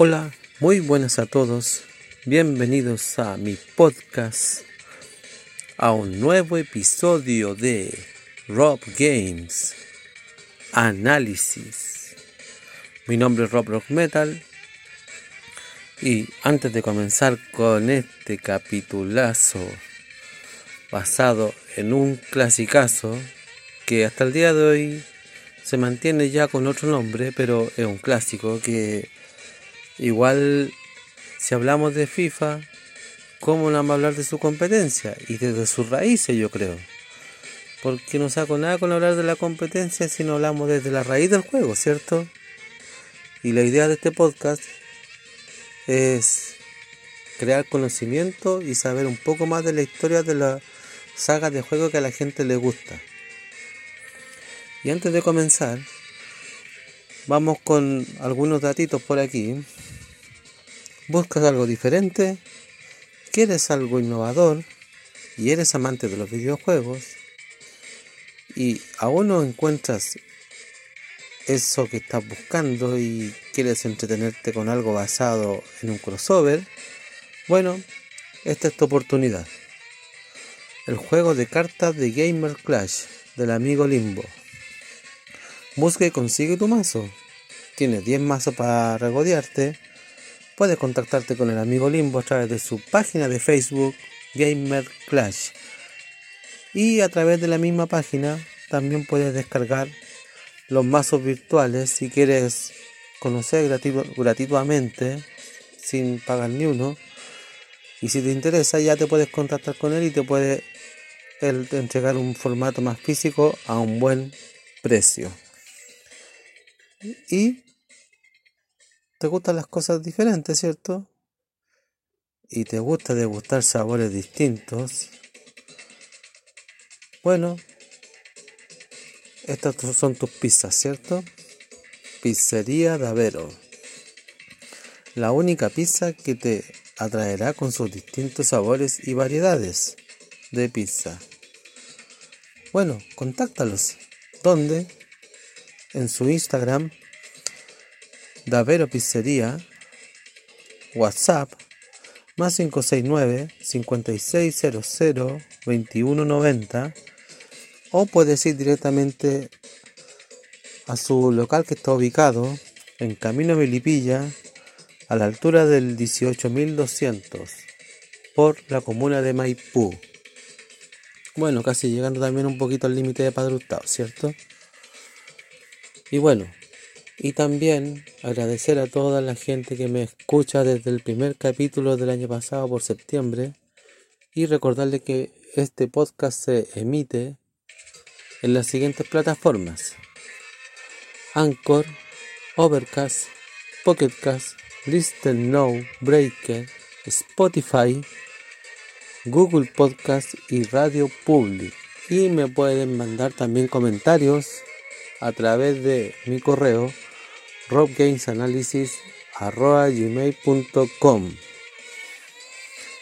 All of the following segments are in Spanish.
Hola, muy buenas a todos. Bienvenidos a mi podcast, a un nuevo episodio de Rob Games Análisis. Mi nombre es Rob Rock Metal. Y antes de comenzar con este capitulazo basado en un clasicazo que hasta el día de hoy se mantiene ya con otro nombre, pero es un clásico que igual si hablamos de FIFA, ¿cómo no vamos a hablar de su competencia? Y desde sus raíces yo creo. Porque no saco nada con hablar de la competencia si no hablamos desde la raíz del juego, ¿cierto? Y la idea de este podcast es crear conocimiento y saber un poco más de la historia de la saga de juego que a la gente le gusta. Y antes de comenzar, vamos con algunos datitos por aquí. ¿Buscas algo diferente? ¿Quieres algo innovador? ¿Y eres amante de los videojuegos? ¿Y aún no encuentras eso que estás buscando y quieres entretenerte con algo basado en un crossover? Bueno, esta es tu oportunidad. El juego de cartas de Gamer Clash del amigo Limbo. Busca y consigue tu mazo. Tienes 10 mazos para regodearte. Puedes contactarte con el amigo Limbo a través de su página de Facebook Gamer Clash. Y a través de la misma página también puedes descargar los mazos virtuales si quieres conocer gratuitamente sin pagar ni uno. Y si te interesa ya te puedes contactar con él y te puede entregar un formato más físico a un buen precio. Y te gustan las cosas diferentes, ¿cierto? Y te gusta degustar sabores distintos. Bueno, estas son tus pizzas, ¿cierto? Pizzería Davero. La única pizza que te atraerá con sus distintos sabores y variedades de pizza. Bueno, contáctalos. ¿Dónde? en su Instagram, Davero Pizzería, WhatsApp, más 569 5600 2190 o puedes ir directamente a su local que está ubicado en Camino Melipilla a la altura del 18200 por la comuna de Maipú. Bueno, casi llegando también un poquito al límite de Padre ¿cierto? Y bueno, y también agradecer a toda la gente que me escucha desde el primer capítulo del año pasado por septiembre y recordarle que este podcast se emite en las siguientes plataformas. Anchor, Overcast, Pocketcast, Listen Now, Breaker, Spotify, Google Podcast y Radio Public. Y me pueden mandar también comentarios a través de mi correo robgamesanalysis.gmail.com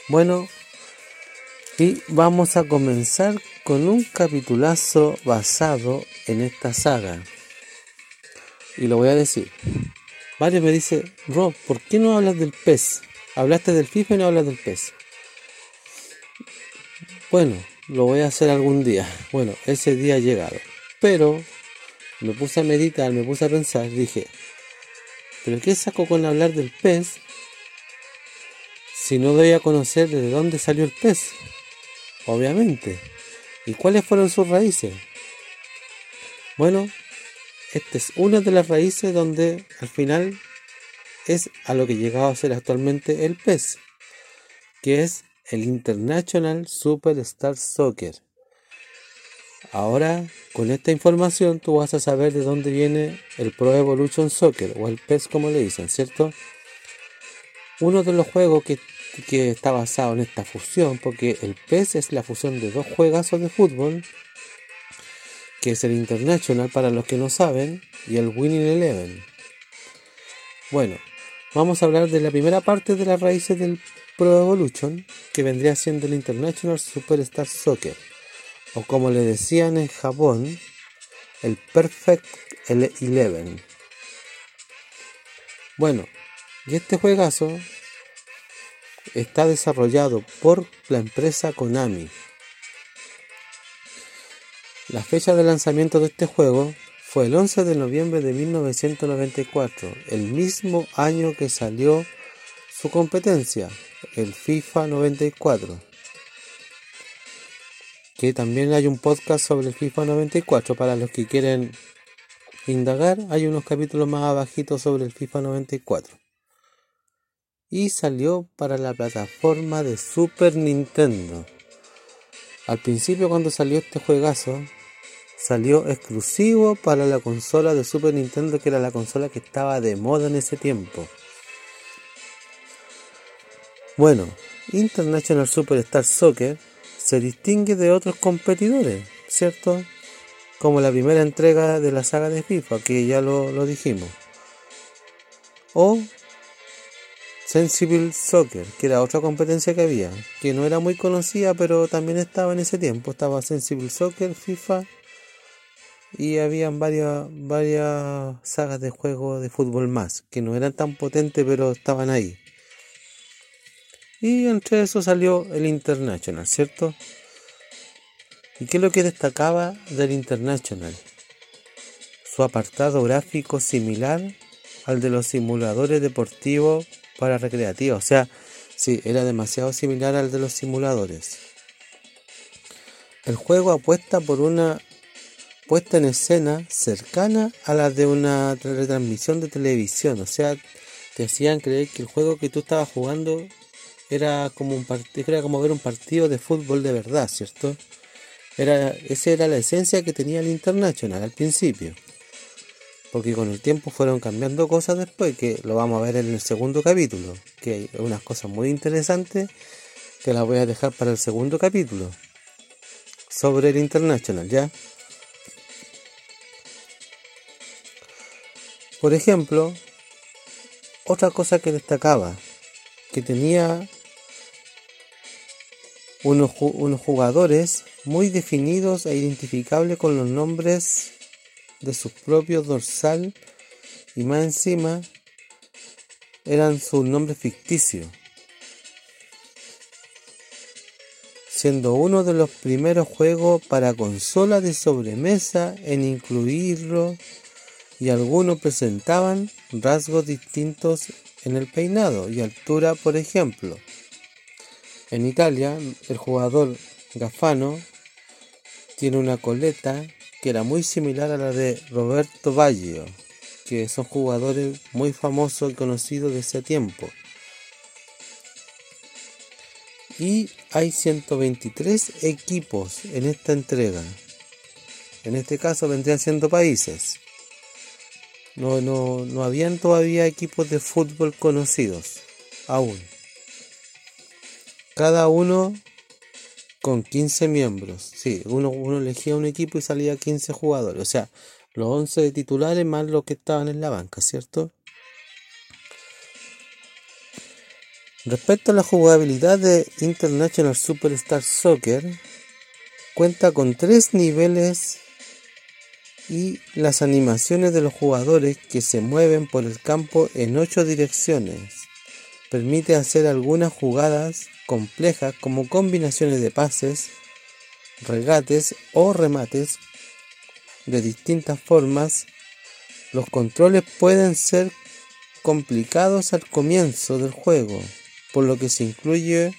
Bueno, y vamos a comenzar con un capitulazo basado en esta saga. Y lo voy a decir. Mario me dice, Rob, ¿por qué no hablas del pez? Hablaste del FIFA y no hablas del pez. Bueno, lo voy a hacer algún día. Bueno, ese día ha llegado. Pero me puse a meditar, me puse a pensar, dije, ¿pero qué saco con hablar del pez si no doy a conocer de dónde salió el pez? Obviamente. ¿Y cuáles fueron sus raíces? Bueno, esta es una de las raíces donde al final es a lo que llegado a ser actualmente el pez, que es el International Superstar Soccer. Ahora, con esta información, tú vas a saber de dónde viene el Pro Evolution Soccer, o el PES como le dicen, ¿cierto? Uno de los juegos que, que está basado en esta fusión, porque el PES es la fusión de dos juegazos de fútbol, que es el International para los que no saben, y el Winning Eleven. Bueno, vamos a hablar de la primera parte de las raíces del Pro Evolution, que vendría siendo el International Superstar Soccer o como le decían en Japón, el Perfect Eleven. Bueno, Y este juegazo está desarrollado por la empresa Konami. La fecha de lanzamiento de este juego fue el 11 de noviembre de 1994, el mismo año que salió su competencia, el FIFA 94. Que también hay un podcast sobre el FIFA 94 para los que quieren indagar. Hay unos capítulos más abajitos sobre el FIFA 94. Y salió para la plataforma de Super Nintendo. Al principio cuando salió este juegazo, salió exclusivo para la consola de Super Nintendo, que era la consola que estaba de moda en ese tiempo. Bueno, International Superstar Soccer se distingue de otros competidores, ¿cierto? Como la primera entrega de la saga de FIFA, que ya lo, lo dijimos. O Sensible Soccer, que era otra competencia que había, que no era muy conocida, pero también estaba en ese tiempo. Estaba Sensible Soccer, FIFA y habían varias, varias sagas de juego de fútbol más, que no eran tan potentes, pero estaban ahí. Y entre eso salió el International, ¿cierto? ¿Y qué es lo que destacaba del International? Su apartado gráfico similar al de los simuladores deportivos para recreativos. O sea, sí, era demasiado similar al de los simuladores. El juego apuesta por una puesta en escena cercana a la de una retransmisión de televisión. O sea, te hacían creer que el juego que tú estabas jugando era como un partido, era como ver un partido de fútbol de verdad, ¿cierto? Era, esa era la esencia que tenía el International al principio. Porque con el tiempo fueron cambiando cosas después, que lo vamos a ver en el segundo capítulo. Que hay unas cosas muy interesantes que las voy a dejar para el segundo capítulo. Sobre el International, ¿ya? Por ejemplo, otra cosa que destacaba, que tenía unos, unos, jugadores muy definidos e identificables con los nombres de sus propios dorsal y más encima eran sus nombres ficticios. Siendo uno de los primeros juegos para consola de sobremesa en incluirlo y algunos presentaban rasgos distintos en el peinado y altura, por ejemplo. En Italia, el jugador Gafano tiene una coleta que era muy similar a la de Roberto Baggio, que son jugadores muy famosos y conocidos de ese tiempo. Y hay 123 equipos en esta entrega. En este caso vendrían siendo países. No, no, no habían todavía equipos de fútbol conocidos, aún. Cada uno con 15 miembros. Sí, uno, uno elegía un equipo y salía 15 jugadores. O sea, los 11 de titulares más los que estaban en la banca, ¿cierto? Respecto a la jugabilidad de International Superstar Soccer, cuenta con tres niveles y las animaciones de los jugadores que se mueven por el campo en ocho direcciones. Permite hacer algunas jugadas complejas como combinaciones de pases, regates o remates de distintas formas. Los controles pueden ser complicados al comienzo del juego, por lo que se incluye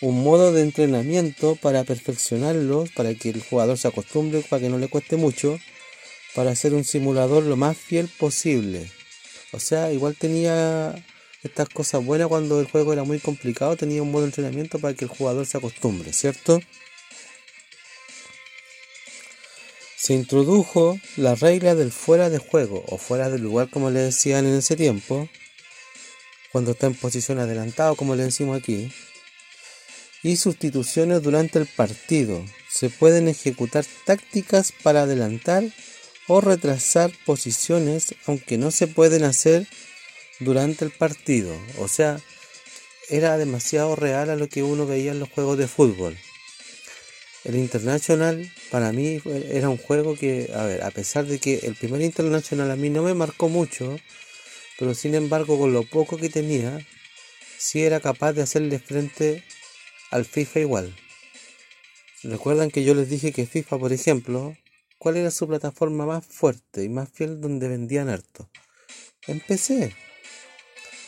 un modo de entrenamiento para perfeccionarlos, para que el jugador se acostumbre, para que no le cueste mucho para hacer un simulador lo más fiel posible. O sea, igual tenía estas cosas buenas cuando el juego era muy complicado, tenía un de entrenamiento para que el jugador se acostumbre, ¿cierto? Se introdujo la regla del fuera de juego o fuera del lugar como le decían en ese tiempo, cuando está en posición adelantado como le decimos aquí, y sustituciones durante el partido. Se pueden ejecutar tácticas para adelantar o retrasar posiciones aunque no se pueden hacer durante el partido. O sea, era demasiado real a lo que uno veía en los juegos de fútbol. El International para mí era un juego que, a ver, a pesar de que el primer International a mí no me marcó mucho, pero sin embargo con lo poco que tenía, sí era capaz de hacerle frente al FIFA igual. Recuerdan que yo les dije que FIFA, por ejemplo, ¿cuál era su plataforma más fuerte y más fiel donde vendían harto? En PC.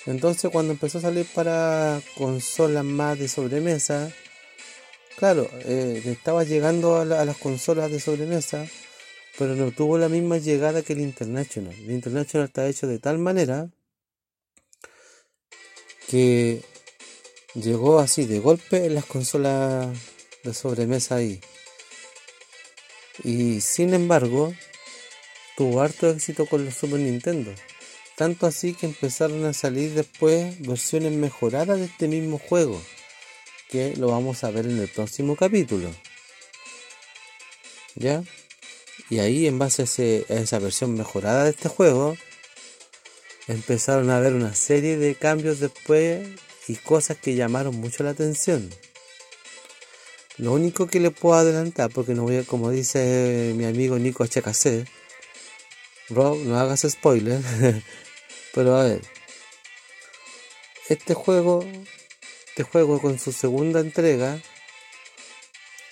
Entonces cuando empezó a salir para consolas más de sobremesa, claro, eh, estaba llegando a, las consolas de sobremesa, pero no tuvo la misma llegada que el International. El International está hecho de tal manera que llegó así de golpe en las consolas de sobremesa ahí. Y sin embargo, tuvo harto éxito con los Super Nintendo. Tanto así que empezaron a salir después versiones mejoradas de este mismo juego, que lo vamos a ver en el próximo capítulo. ¿Ya? Y ahí en base a, esa versión mejorada de este juego, empezaron a haber una serie de cambios después y cosas que llamaron mucho la atención. Lo único que le puedo adelantar, porque no voy a, como dice mi amigo Nico HKC, Rob, no hagas spoiler, pero a ver, este juego, este juego con su segunda entrega,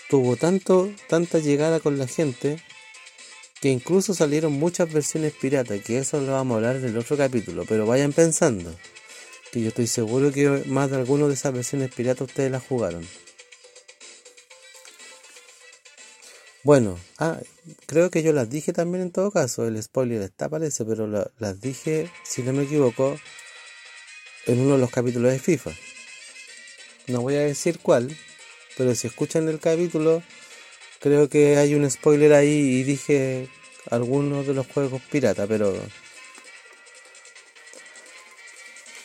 tuvo tanto, tanta llegada con la gente, que incluso salieron muchas versiones piratas, que eso lo vamos a hablar en el otro capítulo, pero vayan pensando, que yo estoy seguro que más de alguna de esas versiones piratas ustedes las jugaron. Bueno, ah, creo que yo las dije también en todo caso, el spoiler está parece, pero las dije, si no me equivoco, en uno de los capítulos de FIFA. No voy a decir cuál, pero si escuchan el capítulo, creo que hay un spoiler ahí y dije algunos de los juegos pirata, pero...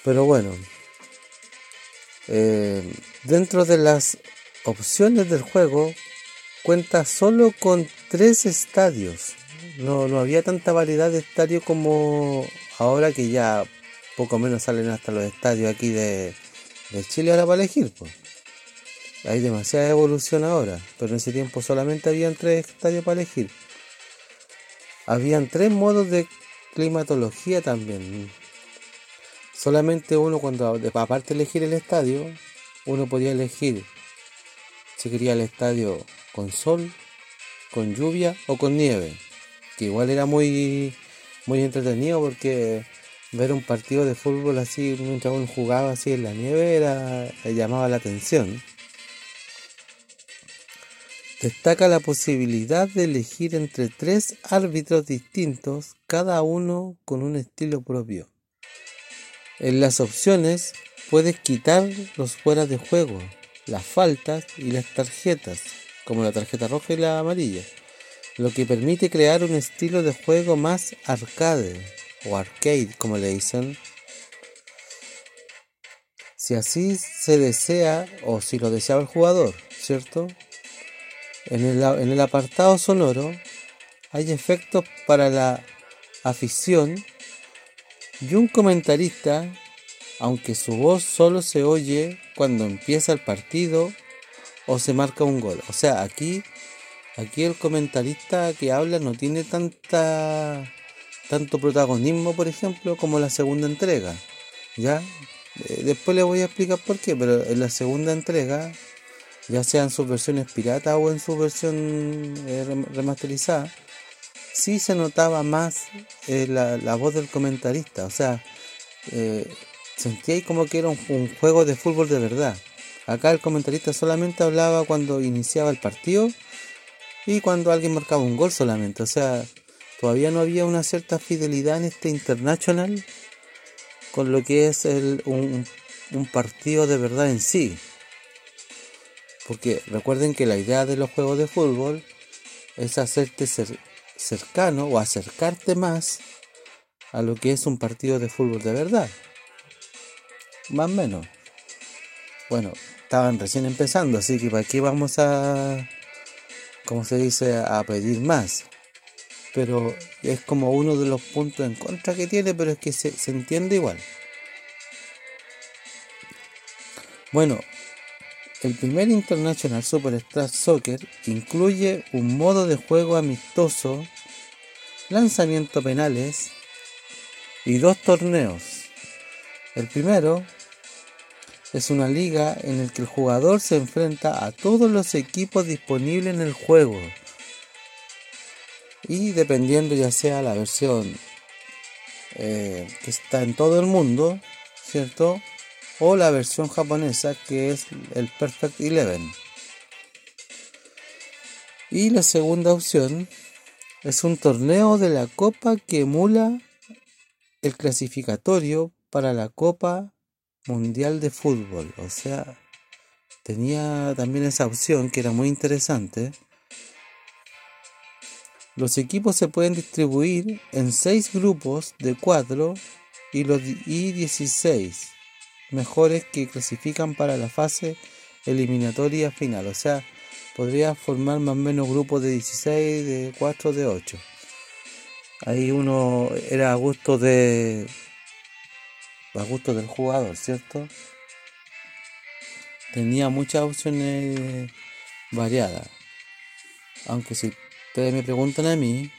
Pero bueno, eh, dentro de las opciones del juego cuenta solo con tres estadios. No, no había tanta variedad de estadios como ahora que ya poco menos salen hasta los estadios aquí de, Chile ahora para elegir. Pues. Hay demasiada evolución ahora, pero en ese tiempo solamente habían tres estadios para elegir. Habían tres modos de climatología también. Solamente uno cuando, aparte de elegir el estadio, uno podía elegir si quería el estadio con sol, con lluvia o con nieve. Que igual era muy, muy entretenido porque ver un partido de fútbol así mientras uno jugaba así en la nieve era, llamaba la atención. Destaca la posibilidad de elegir entre tres árbitros distintos, cada uno con un estilo propio. En las opciones puedes quitar los fuera de juego, las faltas y las tarjetas como la tarjeta roja y la amarilla, lo que permite crear un estilo de juego más arcade o arcade como le dicen. Si así se desea o si lo deseaba el jugador, ¿cierto? En el, en el apartado sonoro hay efectos para la afición y un comentarista, aunque su voz solo se oye cuando empieza el partido o se marca un gol. O sea, aquí, aquí el comentarista que habla no tiene tanta tanto protagonismo, por ejemplo, como la segunda entrega. ¿Ya? Eh, después le voy a explicar por qué, pero en la segunda entrega, ya sea en sus versiones pirata o en su versión eh, remasterizada, sí se notaba más eh, la, voz del comentarista. O sea, sentía como que era un juego de fútbol de verdad. Acá el comentarista solamente hablaba cuando iniciaba el partido y cuando alguien marcaba un gol solamente. O sea, todavía no había una cierta fidelidad en este internacional con lo que es el, un, partido de verdad en sí. Porque recuerden que la idea de los juegos de fútbol es hacerte cercano o acercarte más a lo que es un partido de fútbol de verdad. Más o menos. Bueno, estaban recién empezando, así que para aquí vamos a, como se dice, a pedir más. Pero es como uno de los puntos en contra que tiene, pero es que se, se entiende igual. Bueno, el primer International Superstar Soccer incluye un modo de juego amistoso, lanzamiento penales, y dos torneos. El primero es una liga en el que el jugador se enfrenta a todos los equipos disponibles en el juego. Y dependiendo ya sea la versión eh, que está en todo el mundo, ¿cierto? O la versión japonesa que es el Perfect Eleven. Y la segunda opción es un torneo de la Copa que emula el clasificatorio para la Copa Mundial de Fútbol. O sea, tenía también esa opción que era muy interesante. Los equipos se pueden distribuir en 6 grupos de 4 y, los, y 16 mejores que clasifican para la fase eliminatoria final. O sea, podría formar más o menos grupos de 16, de 4, de 8. Ahí uno era a gusto de. A gusto del jugador, ¿cierto? Tenía muchas opciones variadas. Aunque si ustedes me preguntan a mí,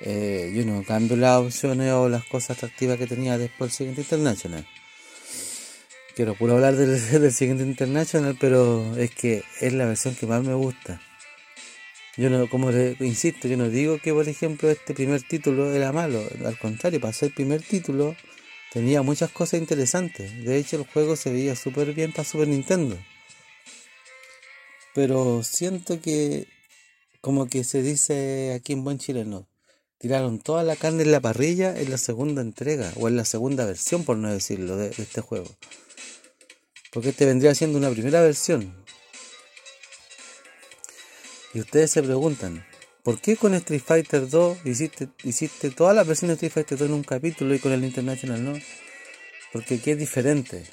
eh, yo no cambio las opciones o las cosas atractivas que tenía después del siguiente International. Quiero puro hablar del, siguiente International, pero es que es la versión que más me gusta. Yo no, como le insisto, yo no digo que por ejemplo este primer título era malo, al contrario, para ser primer título tenía muchas cosas interesantes. De hecho el juego se veía súper bien para Super Nintendo. Pero siento que, como que se dice aquí en buen chileno, tiraron toda la carne en la parrilla en la segunda entrega, o en la segunda versión, por no decirlo, de, este juego. Porque este vendría siendo una primera versión, y ustedes se preguntan, ¿por qué con Street Fighter 2 hiciste, hiciste todas las versiones de Street Fighter 2 en un capítulo y con el International no? Porque aquí es diferente.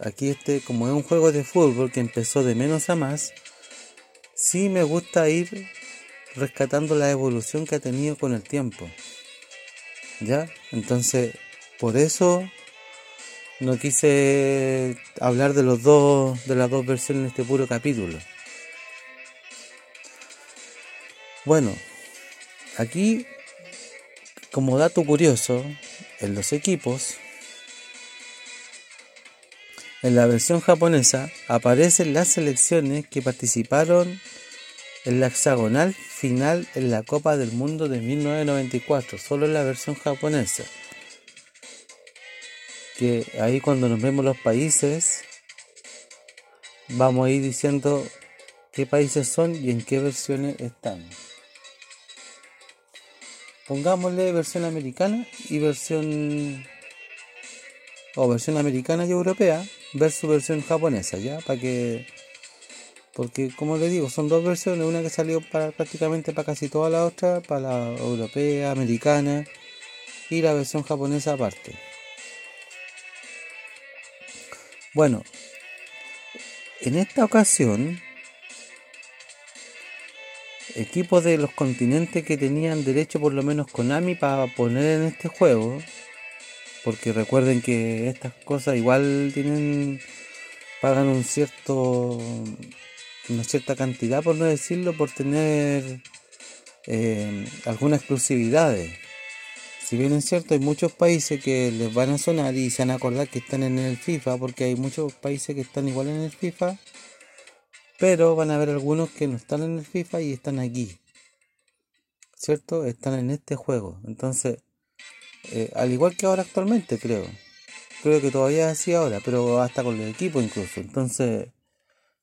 Aquí este, como es un juego de fútbol que empezó de menos a más, sí me gusta ir rescatando la evolución que ha tenido con el tiempo. ¿Ya? Entonces, por eso no quise hablar de los dos, de las dos versiones en este puro capítulo. Bueno, aquí, como dato curioso, en los equipos, en la versión japonesa aparecen las selecciones que participaron en la hexagonal final en la Copa del Mundo de 1994, solo en la versión japonesa. Que ahí cuando nos vemos los países, vamos a ir diciendo qué países son y en qué versiones están pongámosle versión americana y versión o versión americana y europea versus versión japonesa ya para que porque como le digo son dos versiones una que salió para prácticamente para casi toda la otra para la europea americana y la versión japonesa aparte. Bueno en esta ocasión equipos de los continentes que tenían derecho por lo menos Konami para poner en este juego. Porque recuerden que estas cosas igual tienen pagan un cierto una cierta cantidad por no decirlo por tener eh, algunas exclusividades. Si bien es cierto, hay muchos países que les van a sonar y se van a acordar que están en el FIFA, porque hay muchos países que están igual en el FIFA pero van a haber algunos que no están en el FIFA y están aquí. ¿Cierto? Están en este juego. Entonces, eh, al igual que ahora actualmente, creo. Creo que todavía es así ahora, pero hasta con el equipo incluso. Entonces,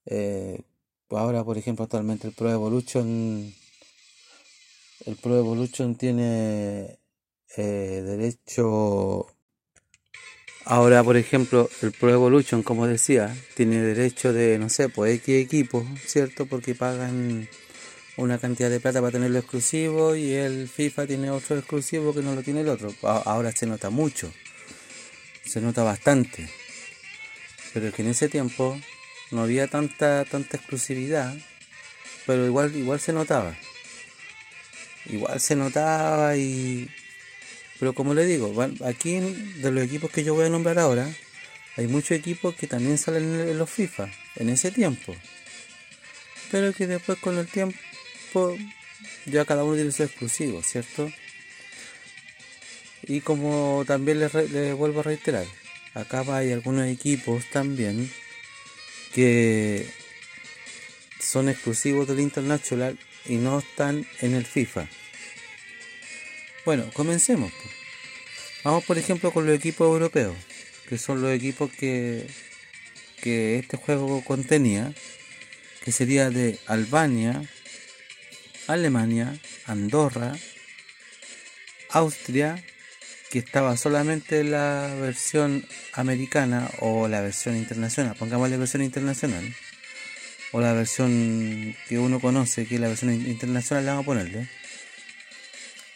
eh, ahora por ejemplo actualmente el Pro Evolution, el Pro Evolution tiene eh, derecho Ahora, por ejemplo, el Pro Evolution, como decía, tiene derecho de, no sé, pues X equipos, ¿cierto? Porque pagan una cantidad de plata para tenerlo exclusivo y el FIFA tiene otro exclusivo que no lo tiene el otro. Ahora se nota mucho, se nota bastante. Pero es que en ese tiempo no había tanta, tanta exclusividad, pero igual, igual se notaba. Igual se notaba y pero como le digo, aquí de los equipos que yo voy a nombrar ahora, hay muchos equipos que también salen en los FIFA en ese tiempo. Pero que después con el tiempo ya cada uno tiene su exclusivo, ¿cierto? Y como también les, vuelvo a reiterar, acá hay algunos equipos también que son exclusivos del International y no están en el FIFA. Bueno, comencemos. Vamos por ejemplo con los equipos europeos, que son los equipos que, que este juego contenía, que sería de Albania, Alemania, Andorra, Austria, que estaba solamente la versión americana o la versión internacional, pongamos la versión internacional, o la versión que uno conoce, que es la versión internacional, le vamos a ponerle.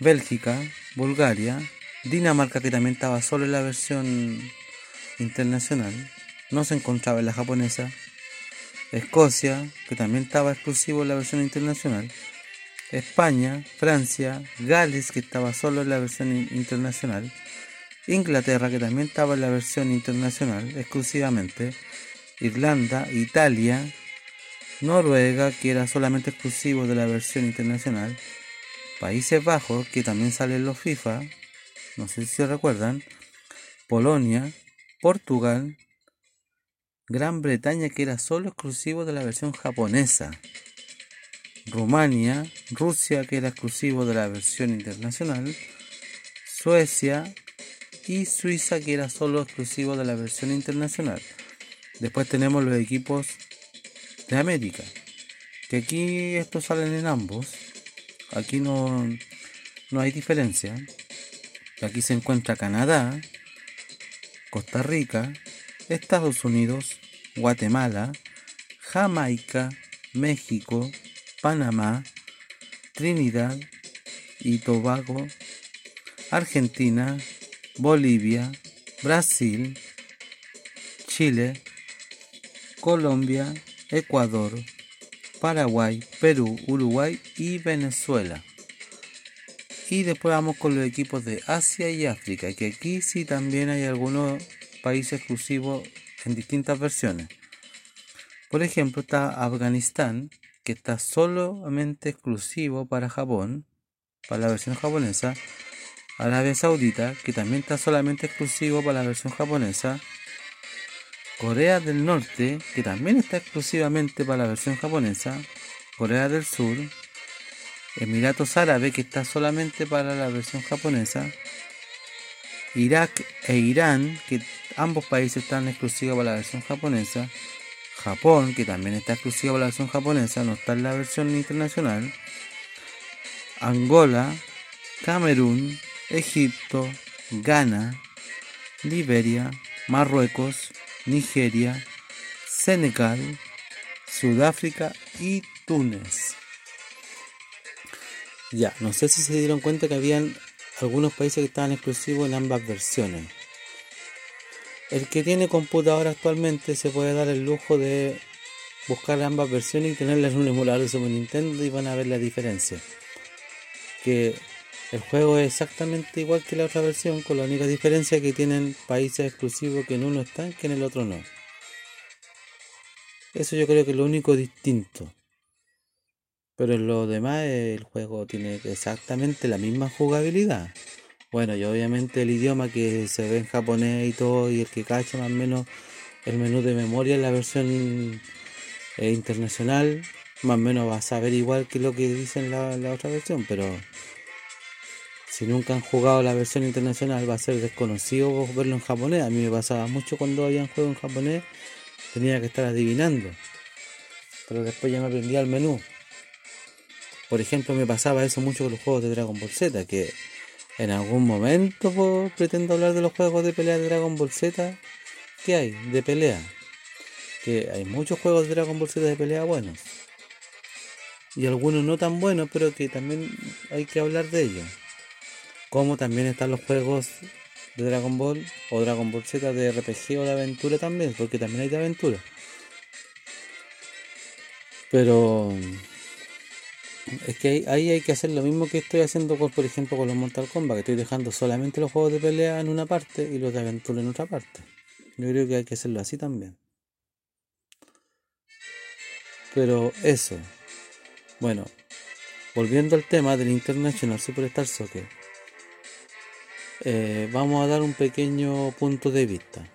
Bélgica, Bulgaria, Dinamarca, que también estaba solo en la versión internacional, no se encontraba en la japonesa. Escocia, que también estaba exclusivo en la versión internacional. España, Francia, Gales, que estaba solo en la versión internacional, Inglaterra, que también estaba en la versión internacional exclusivamente, Irlanda, Italia, Noruega, que era solamente exclusivo de la versión internacional, Países Bajos, que también sale en los FIFA, no sé si recuerdan, Polonia, Portugal, Gran Bretaña, que era solo exclusivo de la versión japonesa. Rumania, Rusia, que era exclusivo de la versión internacional, Suecia y Suiza, que era solo exclusivo de la versión internacional. Después tenemos los equipos de América, que aquí estos salen en ambos. Aquí no, no hay diferencia. Aquí se encuentra Canadá, Costa Rica, Estados Unidos, Guatemala, Jamaica, México, Panamá, Trinidad y Tobago, Argentina, Bolivia, Brasil, Chile, Colombia, Ecuador, Paraguay, Perú, Uruguay y Venezuela. Y después vamos con los equipos de Asia y África, que aquí sí también hay algunos países exclusivos en distintas versiones. Por ejemplo, está Afganistán, que está solamente exclusivo para Japón, para la versión japonesa, Arabia Saudita, que también está solamente exclusivo para la versión japonesa, Corea del Norte, que también está exclusivamente para la versión japonesa, Corea del Sur, Emiratos Árabes, que está solamente para la versión japonesa, Irak e Irán, que ambos países están exclusivos para la versión japonesa, Japón, que también está exclusivo para la versión japonesa, no está en la versión internacional. Angola, Camerún, Egipto, Ghana, Liberia, Marruecos, Nigeria, Senegal, Sudáfrica y Túnez. Ya, no sé si se dieron cuenta que habían algunos países que estaban exclusivos en ambas versiones. El que tiene computadora actualmente se puede dar el lujo de buscar ambas versiones y tenerlas en un emulador de Super Nintendo y van a ver la diferencia. Que el juego es exactamente igual que la otra versión, con la única diferencia que tienen países exclusivos que en uno están que en el otro no. Eso yo creo que es lo único distinto. Pero en lo demás el juego tiene exactamente la misma jugabilidad. Bueno, y obviamente el idioma que se ve en japonés y todo, y el que cacha más o menos el menú de memoria en la versión eh, internacional, más o menos va a saber igual que lo que dice en la, la otra versión, pero si nunca han jugado la versión internacional va a ser desconocido verlo en japonés. A mí me pasaba mucho cuando había un juego en japonés, tenía que estar adivinando. Pero después ya me aprendía el menú. Por ejemplo, me pasaba eso mucho con los juegos de Dragon Ball Z, que en algún momento pretendo hablar de los juegos de pelea de Dragon Ball Z. ¿Qué hay de pelea? Que hay muchos juegos de Dragon Ball Z de pelea buenos. Y algunos no tan buenos, pero que también hay que hablar de ellos. Como también están los juegos de Dragon Ball o Dragon Ball Z de RPG o de aventura también, porque también hay de aventura. Pero es que ahí hay que hacer lo mismo que estoy haciendo, con, por ejemplo, con los Mortal Kombat, que estoy dejando solamente los juegos de pelea en una parte y los de aventura en otra parte. Yo creo que hay que hacerlo así también. Pero eso. Bueno, volviendo al tema del International Superstar Soccer. Eh, vamos a dar un pequeño punto de vista.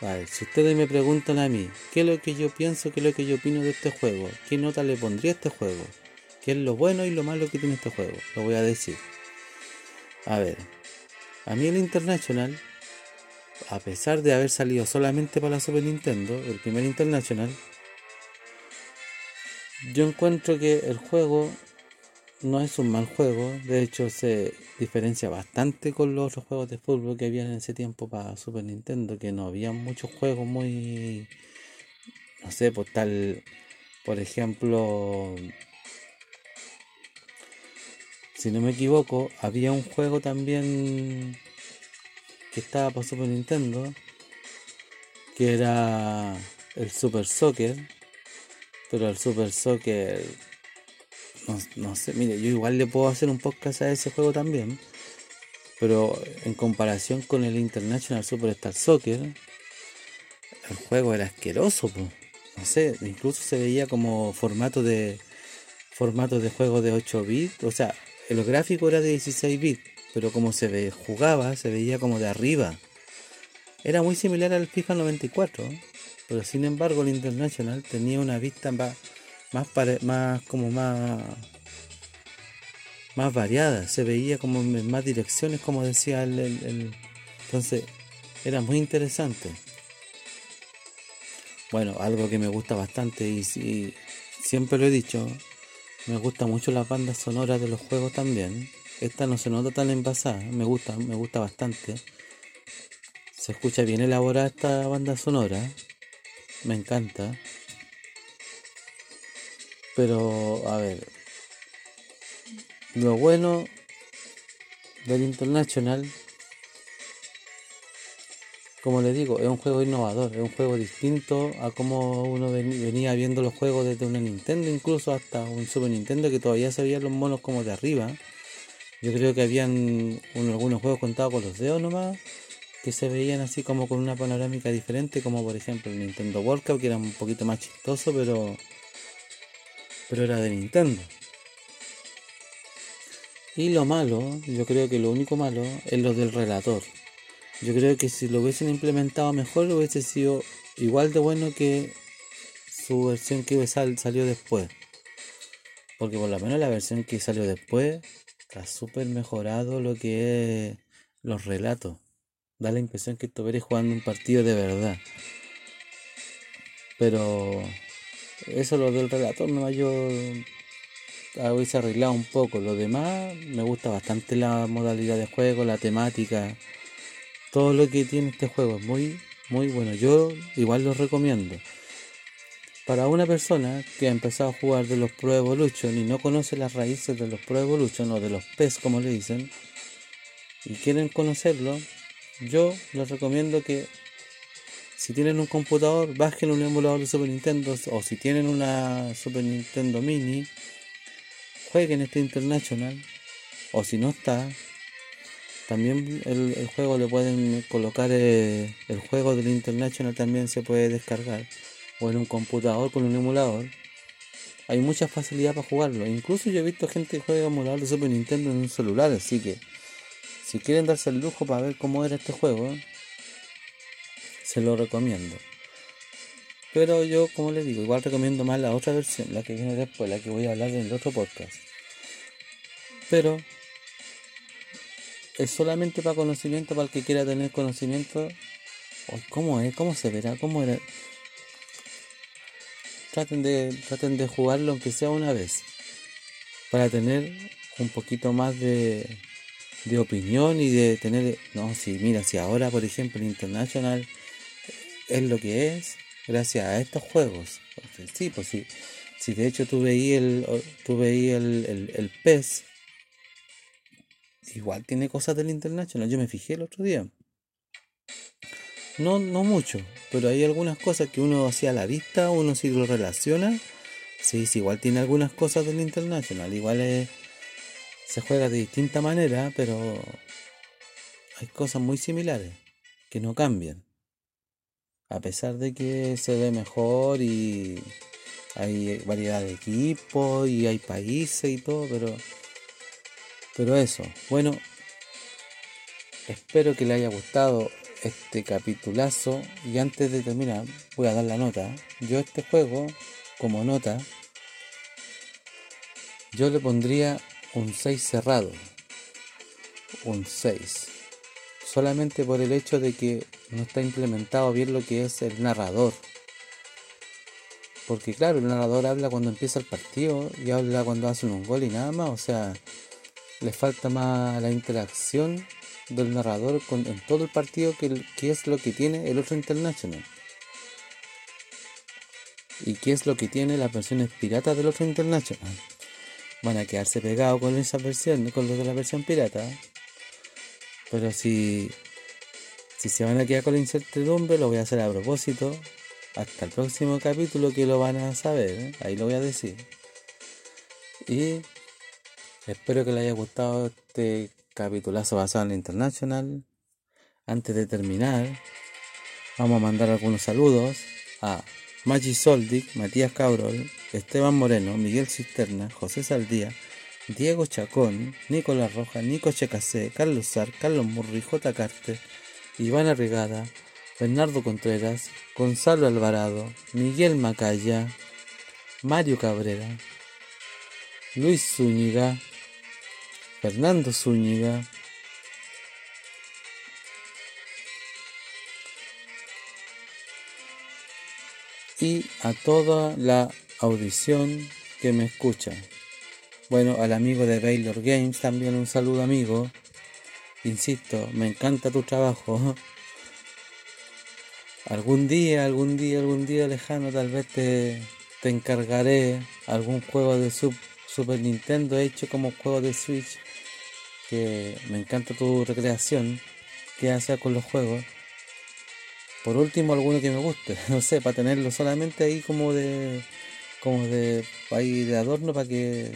Vale, si ustedes me preguntan a mí, ¿qué es lo que yo pienso, qué es lo que yo opino de este juego? ¿Qué nota le pondría a este juego? ¿Qué es lo bueno y lo malo que tiene este juego? Lo voy a decir. A ver, a mí el International, a pesar de haber salido solamente para la Super Nintendo, el primer International, yo encuentro que el juego no es un mal juego, de hecho se diferencia bastante con los otros juegos de fútbol que habían en ese tiempo para Super Nintendo, que no había muchos juegos muy, no sé, por tal, por ejemplo, si no me equivoco, había un juego también que estaba para Super Nintendo, que era el Super Soccer, pero el Super Soccer no, sé, mire, yo igual le puedo hacer un podcast a ese juego también. Pero en comparación con el International Superstar Soccer, el juego era asqueroso, No sé, incluso se veía como formato de formato de juego de 8 bits. O sea, el gráfico era de 16 bits, pero como se jugaba, se veía como de arriba. Era muy similar al FIFA 94, pero sin embargo el International tenía una vista más más, más como más más variada, se veía como en más direcciones, como decía el, entonces era muy interesante. Bueno, algo que me gusta bastante y, y, siempre lo he dicho, me gusta mucho las bandas sonoras de los juegos también. Esta no se nota tan envasada, me gusta, me gusta bastante. Se escucha bien elaborada esta banda sonora, me encanta. Pero, a ver, lo bueno del International, como les digo, es un juego innovador, es un juego distinto a como uno venía viendo los juegos desde una Nintendo, incluso hasta un Super Nintendo que todavía se veían los monos como de arriba. Yo creo que habían algunos juegos contados con los dedos nomás, que se veían así como con una panorámica diferente, como por ejemplo el Nintendo World Cup, que era un poquito más chistoso, pero pero era de Nintendo. Y lo malo, yo creo que lo único malo es lo del relator. Yo creo que si lo hubiesen implementado mejor hubiese sido igual de bueno que su versión que salió después. Porque por lo menos la versión que salió después está súper mejorado lo que es los relatos. Da la impresión que estuvieras jugando un partido de verdad. Pero eso lo del relator no yo hubiese arreglado un poco. Lo demás me gusta bastante la modalidad de juego, la temática, todo lo que tiene este juego es muy, muy bueno. Yo igual lo recomiendo. Para una persona que ha empezado a jugar de los Pro Evolution y no conoce las raíces de los Pro Evolution o de los PES como le dicen, y quieren conocerlo, yo les recomiendo que si tienen un computador, bajen un emulador de Super Nintendo o si tienen una Super Nintendo Mini, jueguen este International o si no está, también el, juego le pueden colocar eh, el juego del International también se puede descargar o en un computador con un emulador. Hay mucha facilidad para jugarlo. Incluso yo he visto gente que juega emulador de Super Nintendo en un celular, así que si quieren darse el lujo para ver cómo era este juego, se lo recomiendo. Pero yo, como les digo, igual recomiendo más la otra versión, la que viene después, la que voy a hablar en el otro podcast. Pero es solamente para conocimiento, para el que quiera tener conocimiento. ¿Cómo es? ¿Cómo se verá? ¿Cómo era? Traten de, traten de jugarlo aunque sea una vez. Para tener un poquito más de, de opinión y de tener... No, si mira, si ahora por ejemplo el International es lo que es gracias a estos juegos. Sí, pues. Si de hecho tú veías el, tú el, el, pez, igual tiene cosas del International. Yo me fijé el otro día. No, no mucho, pero hay algunas cosas que uno hacía a la vista, uno si lo relaciona. Sí, igual tiene algunas cosas del International. Igual se juega de distinta manera, pero hay cosas muy similares que no cambian a pesar de que se ve mejor y hay variedad de equipos y hay países y todo, pero pero eso, bueno, Espero que le haya gustado este capitulazo y antes de terminar voy a dar la nota. Yo este juego como nota yo le pondría un 6 cerrado. Un 6. Solamente por el hecho de que no está implementado bien lo que es el narrador. Porque claro, el narrador habla cuando empieza el partido y habla cuando hacen un gol y nada más. O sea, le falta más la interacción del narrador con, en todo el partido que, es lo que tiene el otro International. ¿Y qué es lo que tiene las versiones piratas del otro International? Van a quedarse pegados con esa versión, con los de la versión pirata. Pero si, si se van a quedar con la incertidumbre, lo voy a hacer a propósito. Hasta el próximo capítulo que lo van a saber. ¿eh? Ahí lo voy a decir. Y espero que les haya gustado este capitulazo basado en International. Antes de terminar, vamos a mandar algunos saludos a Maggi Soldic, Matías Cabrol, Esteban Moreno, Miguel Cisterna, José Saldía, Diego Chacón, Nicolás Roja, Nico Checasé, Carlos Sar, Carlos Murri, J. Carte, Iván Arregada, Bernardo Contreras, Gonzalo Alvarado, Miguel Macaya, Mario Cabrera, Luis Zúñiga, Fernando Zúñiga, y a toda la audición que me escucha. Bueno, al amigo de Baylor Games también un saludo amigo. Insisto, me encanta tu trabajo. Algún día, algún día, algún día lejano tal vez te, te encargaré algún juego de Super Nintendo hecho como juego de Switch. Que me encanta tu recreación que haces con los juegos. Por último, alguno que me guste, no sé, para tenerlo solamente ahí como de como de ahí de adorno para que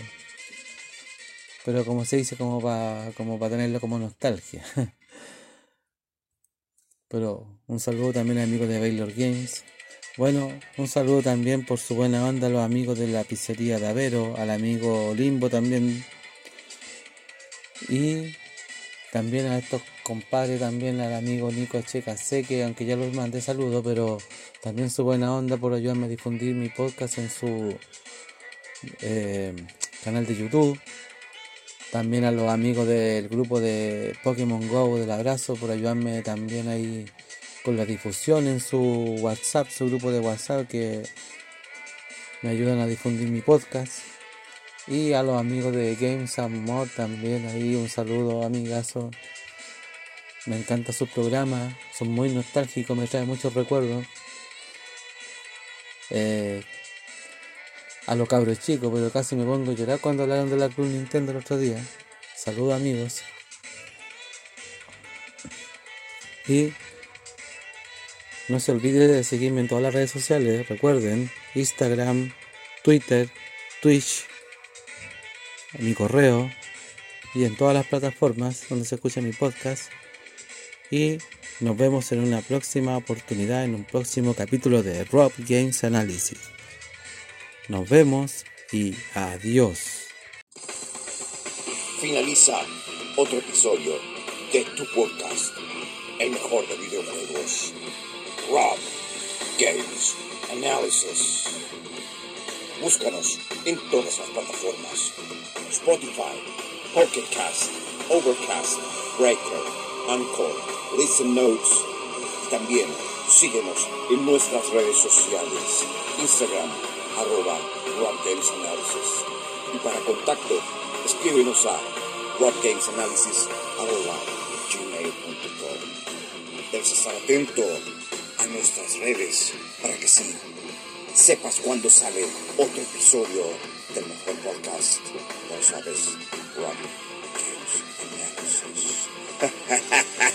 pero como se dice como para como para tenerlo como nostalgia. pero un saludo también al amigo de Baylor Games. Bueno, un saludo también por su buena onda a los amigos de la pizzería de Avero, al amigo Limbo también. Y también a estos compadres, también al amigo Nico Checa, sé que aunque ya los mandé saludos, pero también su buena onda por ayudarme a difundir mi podcast en su eh, canal de YouTube. También a los amigos del grupo de Pokémon Go del abrazo por ayudarme también ahí con la difusión en su WhatsApp, su grupo de WhatsApp que me ayudan a difundir mi podcast. Y a los amigos de Games Amor también ahí un saludo amigazo. Me encanta su programa, son muy nostálgicos, me trae muchos recuerdos. Eh, a los cabros chicos, pero casi me pongo a llorar cuando hablaron de la Club Nintendo el otro día. Saludos amigos. Y no se olvide de seguirme en todas las redes sociales. Recuerden, Instagram, Twitter, Twitch, mi correo y en todas las plataformas donde se escucha mi podcast. Y nos vemos en una próxima oportunidad, en un próximo capítulo de Rob Games Analysis. Nos vemos y adiós. Finaliza otro episodio de tu podcast, el mejor de videojuegos. Rob Games Analysis. Búscanos en todas las plataformas. Spotify, Pocket Cast, Overcast, Breaker, Anchor, Listen Notes. También síguenos en nuestras redes sociales. Instagram, arroba Análisis. Y para contacto, escríbenos a webgamesanalysis arroba gmail.com. Debes estar atento a nuestras redes para que sí sepas cuándo sale otro episodio del mejor podcast. Lo sabes, Rob Games Analysis.